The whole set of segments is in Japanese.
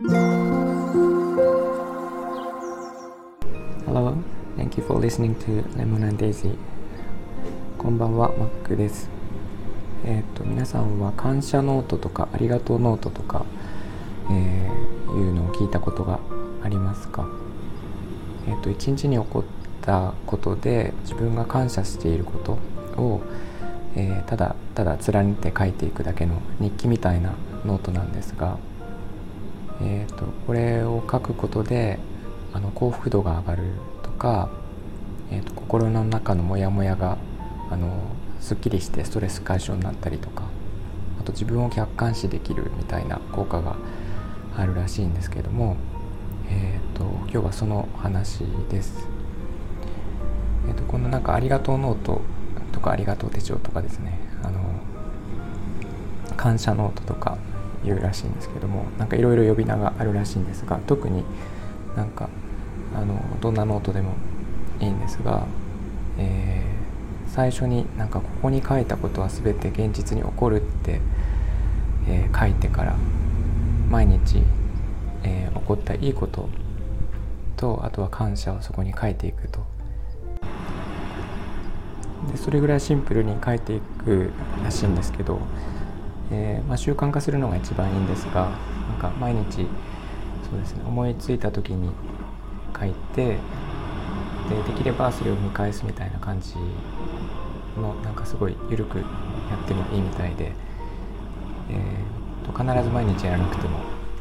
Hello, thank you for listening to Lemon and Daisy. こんばんは、マックです。えっ、と、皆さんは感謝ノートとかありがとうノートとか、えー、いうのを聞いたことがありますか？えっ、と、一日に起こったことで自分が感謝していることを、えー、ただただ連ねて書いていくだけの日記みたいなノートなんですがえーと、これを書くことであの幸福度が上がるとか、えーと、心の中のモヤモヤがあのすっきりしてストレス解消になったりとかあと自分を客観視できるみたいな効果があるらしいんですけども、えーと、今日はその話です。えー、とこのなんか「ありがとうノート」とか「ありがとう手帳」とかですねあの感謝ノートとかいうらしいんですけどもなんかいろいろ呼び名があるらしいんですが特になんかあのどんなノートでもいいんですが、えー、最初になんかここに書いたことは全て現実に起こるって、えー、書いてから毎日、えー、起こったいいこととあとは感謝をそこに書いていくと。でそれぐらいシンプルに書いていくらしいんですけどえー、まあ、習慣化するのが一番いいんですがなんか毎日そうですね思いついた時に書いてでできればそれを見返すみたいな感じのなんかすごい緩くやってもいいみたいで、えーと、必ず毎日やらなくても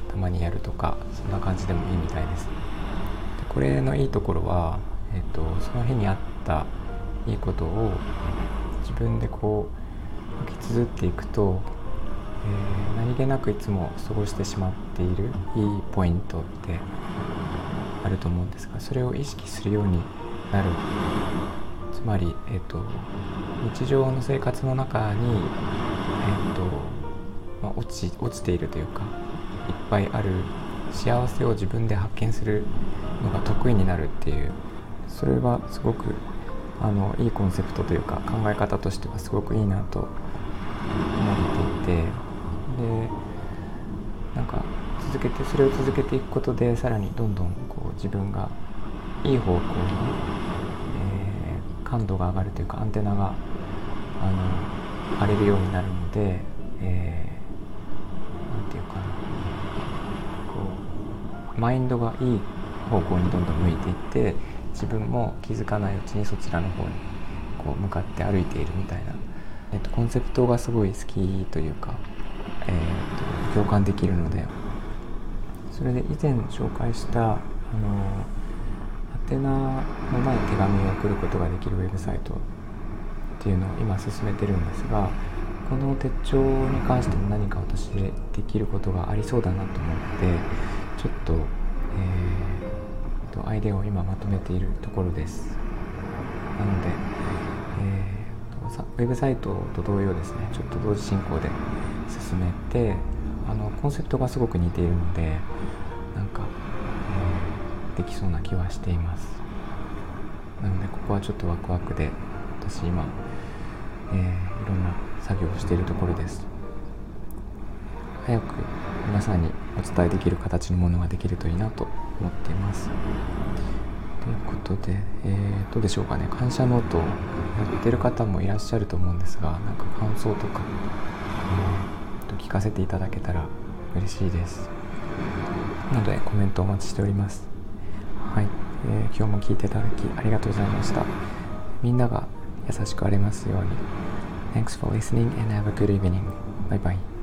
たまにやるとかそんな感じでもいいみたいです。でこれのいいところは、えーとその日にあったいいことを自分でこう書き綴っていくとえー、何気なくいつも過ごしてしまっているいいポイントってあると思うんですがそれを意識するようになる。つまり、えーと、日常の生活の中に、えーとまあ、落ち落ちているというかいっぱいある幸せを自分で発見するのが得意になるっていうそれはすごくあのいいコンセプトというか考え方としてはすごくいいなと思っていて。でなんか続けてそれを続けていくことでさらにどんどんこう自分がいい方向に、えー、感度が上がるというかアンテナがあの荒れるようになるので、えー、なんていうかなこうマインドがいい方向にどんどん向いていって自分も気づかないうちにそちらの方にこう向かって歩いているみたいな、えっと、コンセプトがすごい好きというかえー、共感できるのでそれで以前紹介したあの宛名のない手紙を送ることができるウェブサイトっていうのを今進めてるんですがこの手帳に関しても何か私でできることがありそうだなと思ってちょっと,、えーと、アイデアを今まとめているところです。なので、えーと、ウェブサイトと同様ですねちょっと同時進行で進めてあのコンセプトがすごく似ているのでなんか、えー、できそうな気はしています。なのでここはちょっとワクワクで私今、えー、いろんな作業をしているところです。早く皆さんにお伝えできる形のものができるといいなと思っています。ということで、えー、どうでしょうかね。感謝ノートをやってる方もいらっしゃると思うんですがなんか感想とか、と聞かせていただけたら嬉しいです。なのでコメントお待ちしております。はい、えー、今日も聞いていただきありがとうございました。みんなが優しくありますように。Thanks for listening and have a good evening. Bye bye.